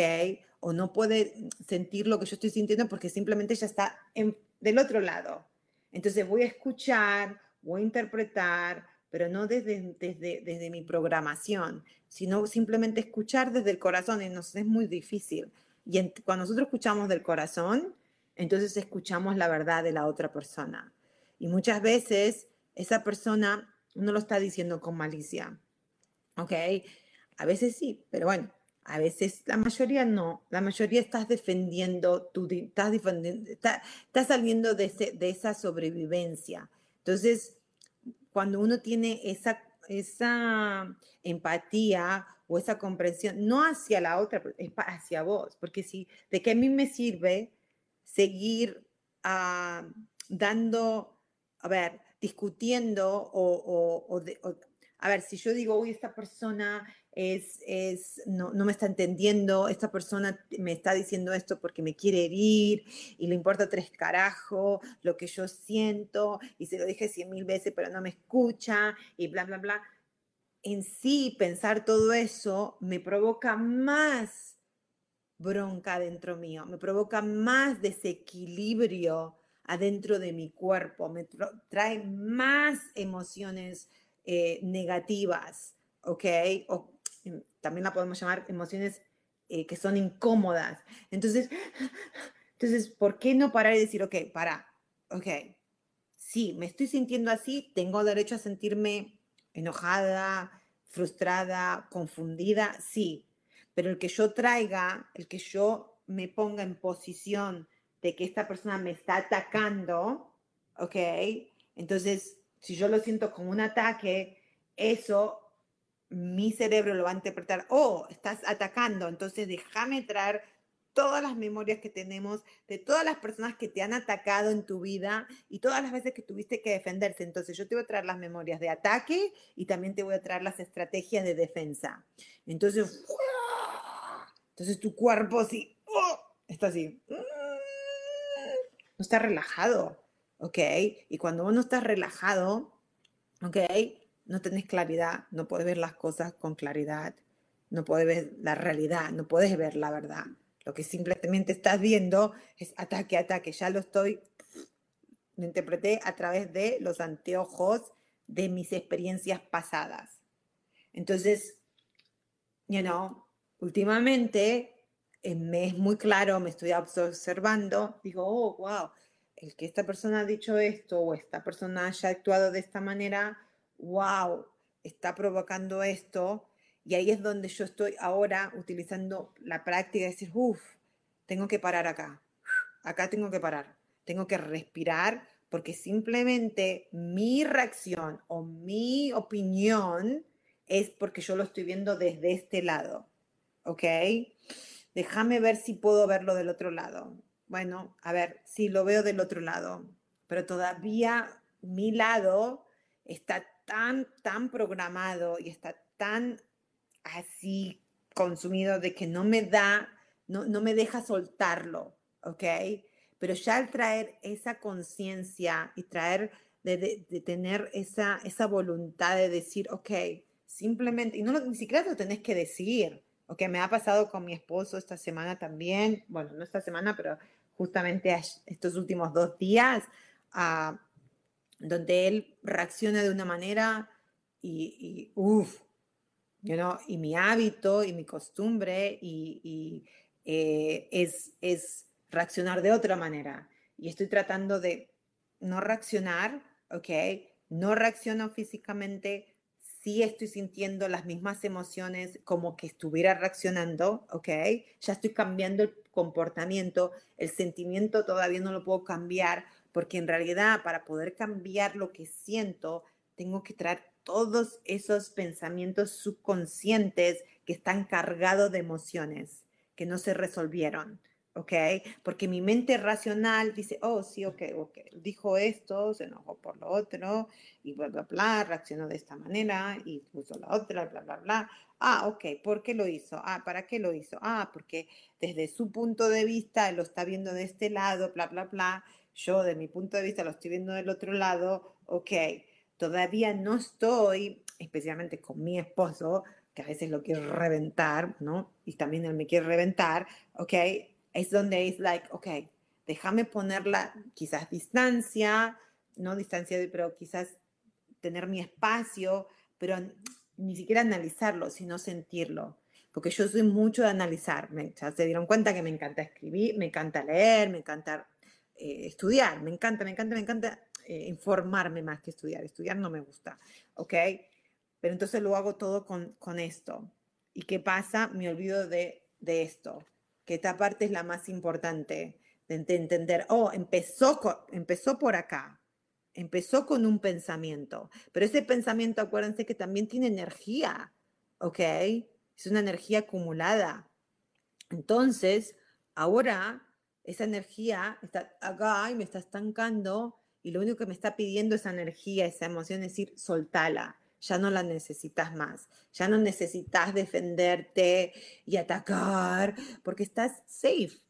O no puede sentir lo que yo estoy sintiendo porque simplemente ella está en, del otro lado. Entonces voy a escuchar, voy a interpretar, pero no desde, desde, desde mi programación, sino simplemente escuchar desde el corazón. Y nos es muy difícil. Y cuando nosotros escuchamos del corazón, entonces escuchamos la verdad de la otra persona. Y muchas veces esa persona no lo está diciendo con malicia. ¿Ok? A veces sí, pero bueno, a veces la mayoría no, la mayoría estás defendiendo, tú estás, defendiendo, estás saliendo de, de, esa sobrevivencia. Entonces, cuando uno tiene esa, esa empatía o esa comprensión, no hacia la otra, es hacia vos, porque si, ¿de qué a mí me sirve seguir uh, dando, a ver, discutiendo o, o, o, a ver, si yo digo, uy, esta persona es, no, me está entendiendo, esta persona me está diciendo esto porque me quiere herir y le importa tres carajos lo que yo siento y se lo dije cien mil veces pero no me escucha y bla, bla, bla. En sí, pensar todo eso me provoca más bronca dentro mío, me provoca más desequilibrio adentro de mi cuerpo, me trae más emociones eh, negativas, ¿ok? También la podemos llamar emociones eh, que son incómodas. Entonces, entonces, ¿por qué no parar y decir, ok, para, ok, sí, me estoy sintiendo así, tengo derecho a sentirme enojada, frustrada, confundida, sí, pero el que yo traiga, el que yo me ponga en posición de que esta persona me está atacando, ¿ok? Entonces, si yo lo siento como un ataque, eso mi cerebro lo va a interpretar, oh, estás atacando, entonces déjame traer todas las memorias que tenemos de todas las personas que te han atacado en tu vida y todas las veces que tuviste que defenderse. Entonces yo te voy a traer las memorias de ataque y también te voy a traer las estrategias de defensa. Entonces, entonces tu cuerpo así, oh, está así, no está relajado, ¿ok? Y cuando uno está relajado, ¿ok? No tenés claridad, no puedes ver las cosas con claridad, no puedes ver la realidad, no puedes ver la verdad. Lo que simplemente estás viendo es ataque, ataque. Ya lo estoy, lo interpreté a través de los anteojos de mis experiencias pasadas. Entonces, you know, últimamente eh, me es muy claro, me estoy observando, digo, oh, wow, el que esta persona ha dicho esto o esta persona haya actuado de esta manera, wow, está provocando esto y ahí es donde yo estoy ahora utilizando la práctica de decir, uff, tengo que parar acá, acá tengo que parar, tengo que respirar porque simplemente mi reacción o mi opinión es porque yo lo estoy viendo desde este lado, ¿ok? Déjame ver si puedo verlo del otro lado. Bueno, a ver, si lo veo del otro lado, pero todavía mi lado está tan, tan programado y está tan así consumido de que no me da, no, no me deja soltarlo, ¿ok? Pero ya al traer esa conciencia y traer de, de, tener esa, esa voluntad de decir, ok, simplemente, y no ni siquiera lo tenés que decir, ok, me ha pasado con mi esposo esta semana también, bueno, no esta semana, pero justamente estos últimos dos días, uh, donde él reacciona de una manera y, uff, y mi hábito y mi costumbre y, eh, es, es reaccionar de otra manera. Y estoy tratando de no reaccionar, ¿ok? No reacciono físicamente, sí estoy sintiendo las mismas emociones como que estuviera reaccionando, ¿ok? Ya estoy cambiando el comportamiento, el sentimiento todavía no lo puedo cambiar, porque en realidad para poder cambiar lo que siento, tengo que traer todos esos pensamientos subconscientes que están cargados de emociones que no se resolvieron, ¿ok? Porque mi mente racional dice, oh, sí, ok, ok, dijo esto, se enojó por lo otro, y bla, bla, bla, reaccionó de esta manera, y puso la otra, bla, bla, bla. Ah, ok, ¿por qué lo hizo? Ah, ¿para qué lo hizo? Ah, porque desde su punto de vista lo está viendo de este lado, bla, bla, bla. Yo, de mi punto de vista, lo estoy viendo del otro lado, ok todavía no estoy, especialmente con mi esposo, que a veces lo quiero reventar, ¿no? Y también él me quiere reventar, ¿ok? Es donde es like, ok, déjame ponerla quizás distancia, no distancia, pero quizás tener mi espacio, pero ni siquiera analizarlo, sino sentirlo. Porque yo soy mucho de analizar. ya se dieron cuenta que me encanta escribir, me encanta leer, me encanta eh, estudiar, me encanta, me encanta, me encanta eh, informarme más que estudiar. Estudiar no me gusta, ¿ok? Pero entonces lo hago todo con, con esto. ¿Y qué pasa? Me olvido de, de esto, que esta parte es la más importante, de, entender, oh, empezó, empezó por acá, empezó con un pensamiento, pero ese pensamiento, acuérdense que también tiene energía, ¿ok? Es una energía acumulada. Entonces, ahora esa energía está acá y me está estancando y lo único que me está pidiendo esa energía, esa emoción, es decir, soltala, ya no la necesitas más, ya no necesitas defenderte y atacar, porque estás safe.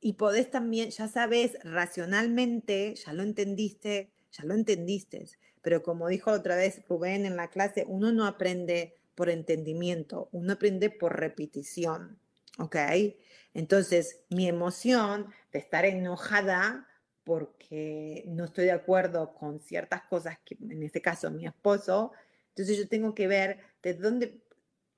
Y podés también, ya sabes, racionalmente, ya lo entendiste, ya lo entendiste, pero como dijo otra vez Rubén en la clase, uno no aprende por entendimiento, uno aprende por repetición, ¿ok? Entonces, mi emoción de estar enojada porque no estoy de acuerdo con ciertas cosas que, en este caso, mi esposo, entonces yo tengo que ver de dónde,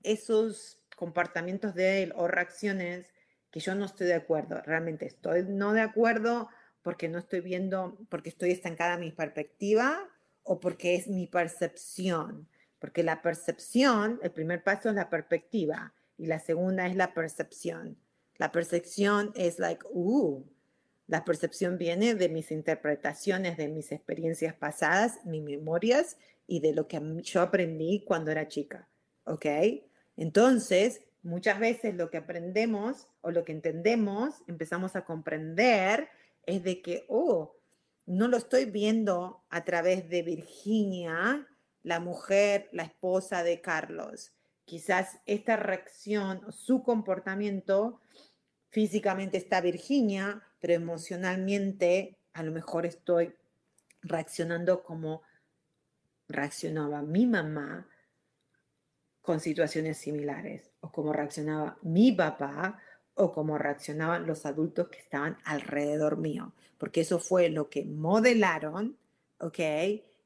esos comportamientos de él o reacciones que yo no estoy de acuerdo. Realmente estoy no de acuerdo porque no estoy viendo, porque estoy estancada en mi perspectiva o porque es mi percepción. Porque la percepción, el primer paso es la perspectiva y la segunda es la percepción. La percepción es like, uh, la percepción viene de mis interpretaciones, de mis experiencias pasadas, mis memorias y de lo que yo aprendí cuando era chica. ¿Ok? Entonces, muchas veces lo que aprendemos o lo que entendemos, empezamos a comprender, es de que, oh, no lo estoy viendo a través de Virginia, la mujer, la esposa de Carlos. Quizás esta reacción, su comportamiento, físicamente está Virginia, pero emocionalmente a lo mejor estoy reaccionando como reaccionaba mi mamá con situaciones similares, o como reaccionaba mi papá, o como reaccionaban los adultos que estaban alrededor mío, porque eso fue lo que modelaron, ¿ok?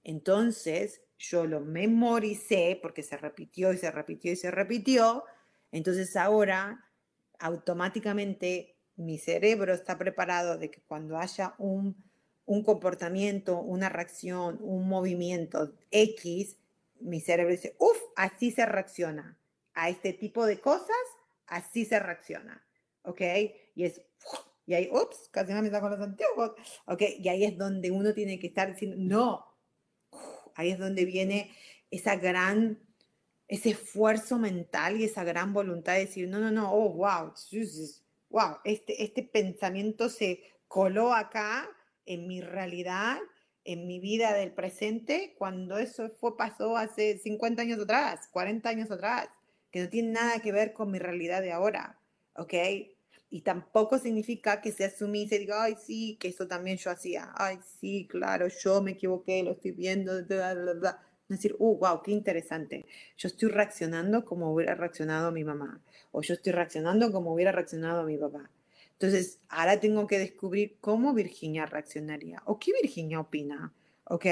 Entonces, yo lo memoricé porque se repitió y se repitió y se repitió. Entonces ahora automáticamente mi cerebro está preparado de que cuando haya un, un comportamiento, una reacción, un movimiento X, mi cerebro dice, uff, así se reacciona. A este tipo de cosas, así se reacciona. ¿Ok? Y es, y ahí, ups, casi me con los antiguos. ¿Ok? Y ahí es donde uno tiene que estar diciendo, no, ahí es donde viene esa gran, ese esfuerzo mental y esa gran voluntad de decir, no, no, no, oh, wow, wow, este, este pensamiento se coló acá en mi realidad, en mi vida del presente, cuando eso fue, pasó hace 50 años atrás, 40 años atrás, que no tiene nada que ver con mi realidad de ahora, ¿ok? Y tampoco significa que se asumice y diga, ay, sí, que eso también yo hacía. Ay, sí, claro, yo me equivoqué, lo estoy viendo, bla, bla, bla. Es decir, uh, wow, qué interesante. Yo estoy reaccionando como hubiera reaccionado mi mamá. O yo estoy reaccionando como hubiera reaccionado mi papá. Entonces, ahora tengo que descubrir cómo Virginia reaccionaría. O qué Virginia opina. ¿Ok?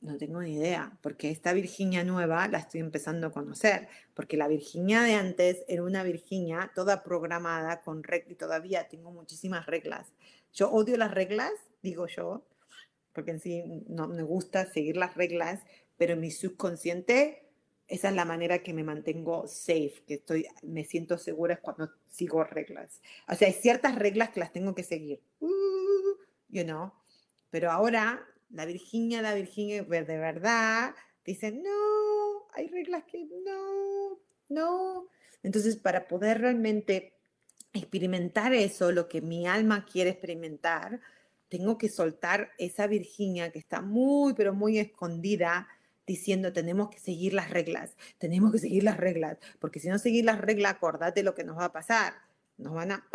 No tengo ni idea, porque esta Virginia nueva la estoy empezando a conocer, porque la Virginia de antes era una Virginia toda programada con reglas y todavía tengo muchísimas reglas. Yo odio las reglas, digo yo, porque en sí no me gusta seguir las reglas, pero mi subconsciente esa es la manera que me mantengo safe, que estoy, me siento segura es cuando sigo reglas. O sea, hay ciertas reglas que las tengo que seguir, uh, you know, pero ahora la Virginia, la Virginia de verdad, dicen, no, hay reglas que no, no. Entonces, para poder realmente experimentar eso, lo que mi alma quiere experimentar, tengo que soltar esa Virginia que está muy, pero muy escondida, diciendo, tenemos que seguir las reglas, tenemos que seguir las reglas, porque si no seguir las reglas, acordate lo que nos va a pasar. Nos van a,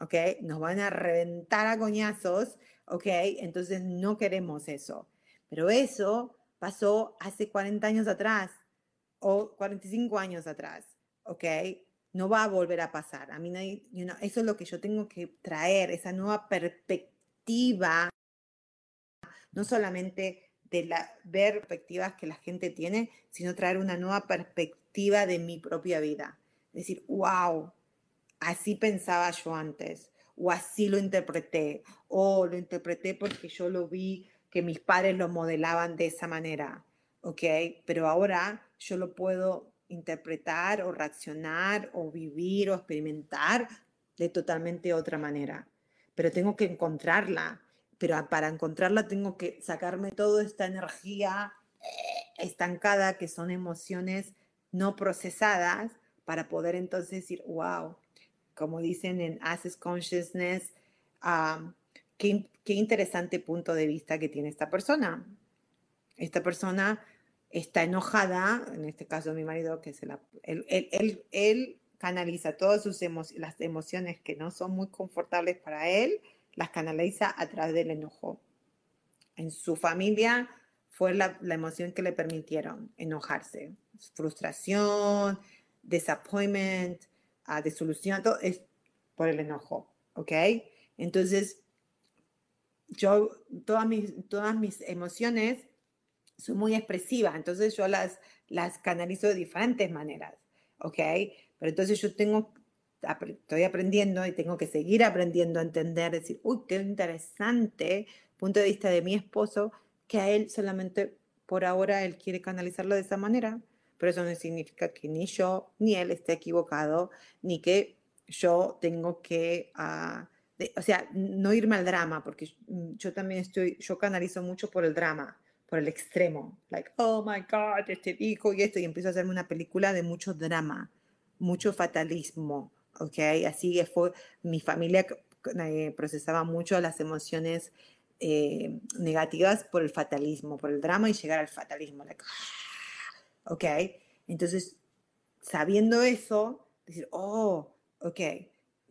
¿ok? Nos van a reventar a coñazos ¿ok? Entonces no queremos eso. Pero eso pasó hace 40 años atrás o 45 años atrás, ¿ok? No va a volver a pasar. A mí eso es lo que yo tengo que traer, esa nueva perspectiva, no solamente de la, ver perspectivas que la gente tiene, sino traer una nueva perspectiva de mi propia vida. Decir, wow, así pensaba yo antes o así lo interpreté, o lo interpreté porque yo lo vi que mis padres lo modelaban de esa manera, ¿ok? Pero ahora yo lo puedo interpretar o reaccionar o vivir o experimentar de totalmente otra manera. Pero tengo que encontrarla, pero para encontrarla tengo que sacarme toda esta energía estancada que son emociones no procesadas para poder entonces decir, wow, como dicen en Access Consciousness, qué, interesante punto de vista que tiene esta persona. Esta persona está enojada, en este caso mi marido, que se la, él, él, canaliza todas sus emociones, las emociones que no son muy confortables para él, las canaliza a través del enojo. En su familia fue la, la emoción que le permitieron enojarse. Frustración, disappointment, de solución, todo es por el enojo, ¿ok? Entonces, yo, todas mis, todas mis emociones son muy expresivas, entonces yo las, las canalizo de diferentes maneras, ¿ok? Pero entonces yo tengo, estoy aprendiendo y tengo que seguir aprendiendo a entender, decir, uy, qué interesante punto de vista de mi esposo, que a él solamente por ahora él quiere canalizarlo de esa manera, pero eso no significa que ni yo ni él esté equivocado, ni que yo tengo que, uh, o sea, no irme al drama, porque yo también estoy, yo canalizo mucho por el drama, por el extremo, like, oh my God, este hijo y esto, y empiezo a hacerme una película de mucho drama, mucho fatalismo, ¿ok? Así fue, mi familia eh, procesaba mucho las emociones eh, negativas por el fatalismo, por el drama y llegar al fatalismo, like, ¿ok? Entonces, sabiendo eso, decir, oh, ok,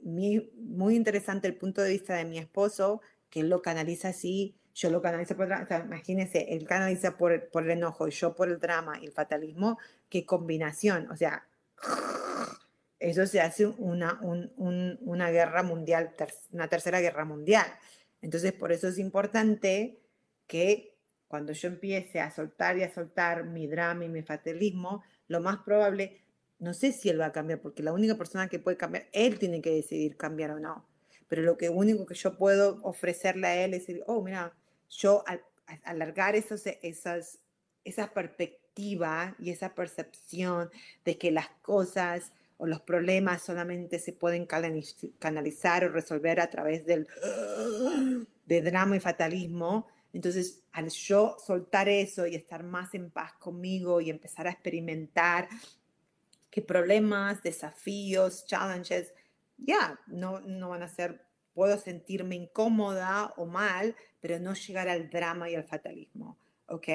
muy interesante el punto de vista de mi esposo, que él lo canaliza así, yo lo canalizo por el drama, imagínense, él canaliza por, por el enojo y yo por el drama y el fatalismo, qué combinación, o sea, eso se hace una, una guerra mundial, una tercera guerra mundial. Entonces, por eso es importante que cuando yo empiece a soltar y a soltar mi drama y mi fatalismo, lo más probable, no sé si él va a cambiar, porque la única persona que puede cambiar, él tiene que decidir cambiar o no. Pero lo que único que yo puedo ofrecerle a él es decir, oh, mira, yo al, alargar esos, esas, esa perspectiva y esa percepción de que las cosas o los problemas solamente se pueden canalizar o resolver a través del de drama y fatalismo. Entonces, al yo soltar eso y estar más en paz conmigo y empezar a experimentar qué problemas, desafíos, challenges, ya, no, no van a ser, puedo sentirme incómoda o mal, pero no llegar al drama y al fatalismo, ¿ok?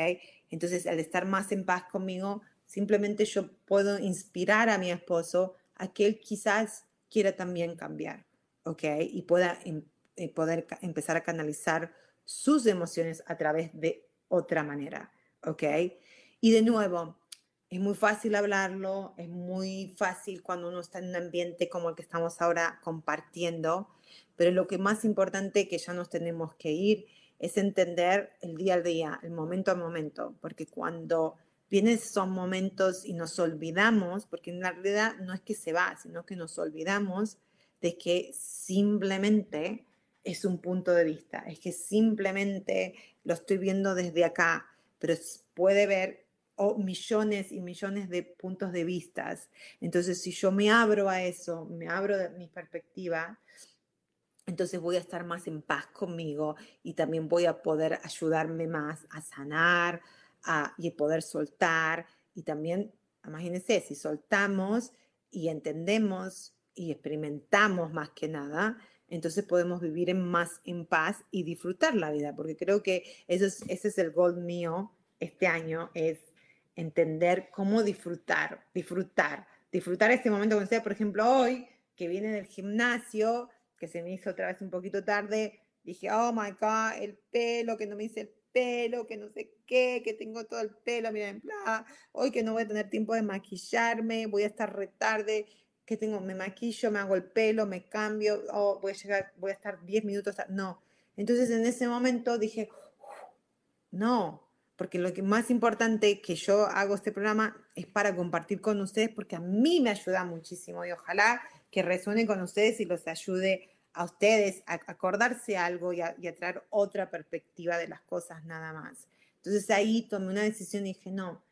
Entonces, al estar más en paz conmigo, simplemente yo puedo inspirar a mi esposo a que él quizás quiera también cambiar, ¿ok? Y pueda em, eh, poder empezar a canalizar sus emociones a través de otra manera, ¿ok? Y de nuevo, es muy fácil hablarlo, es muy fácil cuando uno está en un ambiente como el que estamos ahora compartiendo, pero lo que más importante que ya nos tenemos que ir es entender el día al día, el momento a momento, porque cuando vienen esos momentos y nos olvidamos, porque en realidad no es que se va, sino que nos olvidamos de que simplemente es un punto de vista, es que simplemente lo estoy viendo desde acá, pero puede ver oh, millones y millones de puntos de vistas. Entonces, si yo me abro a eso, me abro de mi perspectiva, entonces voy a estar más en paz conmigo y también voy a poder ayudarme más a sanar, y poder soltar. Y también, imagínense, si soltamos y entendemos y experimentamos más que nada, entonces podemos vivir en más en paz y disfrutar la vida, porque creo que eso es, ese es el gol mío este año, es entender cómo disfrutar, disfrutar, disfrutar este momento con por ejemplo, hoy que viene del gimnasio, que se me hizo otra vez un poquito tarde, dije, oh my God, el pelo, que no me hice el pelo, que no sé qué, que tengo todo el pelo, mira, en plan, hoy que no voy a tener tiempo de maquillarme, voy a estar retarde, que tengo, me maquillo, me hago el pelo, me cambio, oh, voy a llegar, voy a estar 10 minutos, no. Entonces en ese momento dije, no, porque lo que más importante que yo hago este programa es para compartir con ustedes, porque a mí me ayuda muchísimo y ojalá que resuene con ustedes y los ayude a ustedes a acordarse algo y a, traer otra perspectiva de las cosas nada más. Entonces ahí tomé una decisión y dije, no,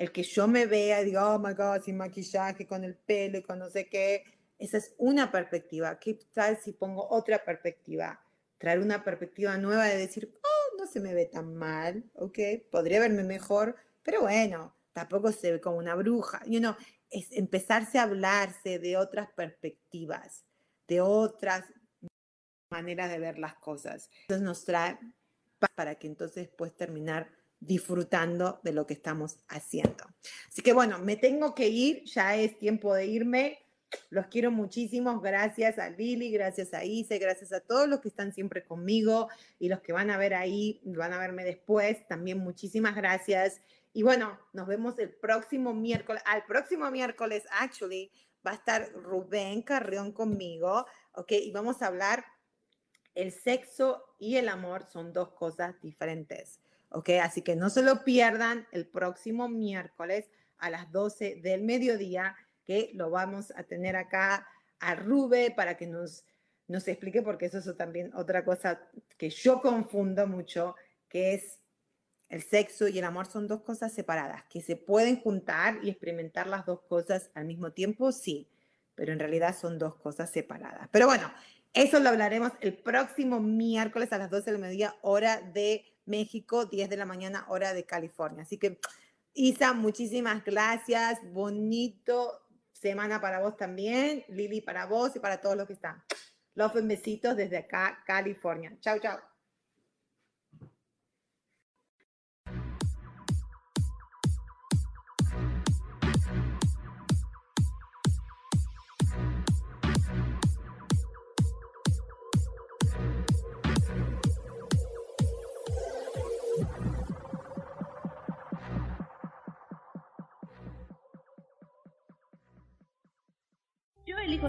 el que yo me vea y diga, oh my God, sin maquillaje, con el pelo y con no sé qué, esa es una perspectiva. ¿Qué tal si pongo otra perspectiva? Traer una perspectiva nueva de decir, oh, no se me ve tan mal, ¿ok? Podría verme mejor, pero bueno, tampoco se ve como una bruja. You know, es empezarse a hablarse de otras perspectivas, de otras manera de ver las cosas. Entonces nos trae para que entonces puedas terminar disfrutando de lo que estamos haciendo. Así que bueno, me tengo que ir, ya es tiempo de irme. Los quiero muchísimo. Gracias a Lili, gracias a Ise, gracias a todos los que están siempre conmigo y los que van a ver ahí, van a verme después. También muchísimas gracias. Y bueno, nos vemos el próximo miércoles. Al próximo miércoles, actually, va a estar Rubén Carrión conmigo, ¿ok? Y vamos a hablar el sexo y el amor son dos cosas diferentes. ¿Ok? Así que no se lo pierdan el próximo miércoles a las 12 del mediodía, que lo vamos a tener acá a Rube para que nos, nos explique, porque eso es también otra cosa que yo confundo mucho, que es el sexo y el amor son dos cosas separadas, que se pueden juntar y experimentar las dos cosas al mismo tiempo, sí, pero en realidad son dos cosas separadas. Pero bueno, eso lo hablaremos el próximo miércoles a las 12 del mediodía, hora de México, 10 de la mañana, hora de California. Así que, Isa, muchísimas gracias. Bonito semana para vos también. Lili, para vos y para todos los que están. Los besitos desde acá, California. Chao, chao.